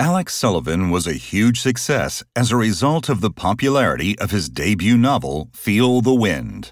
Alex Sullivan was a huge success as a result of the popularity of his debut novel, Feel the Wind.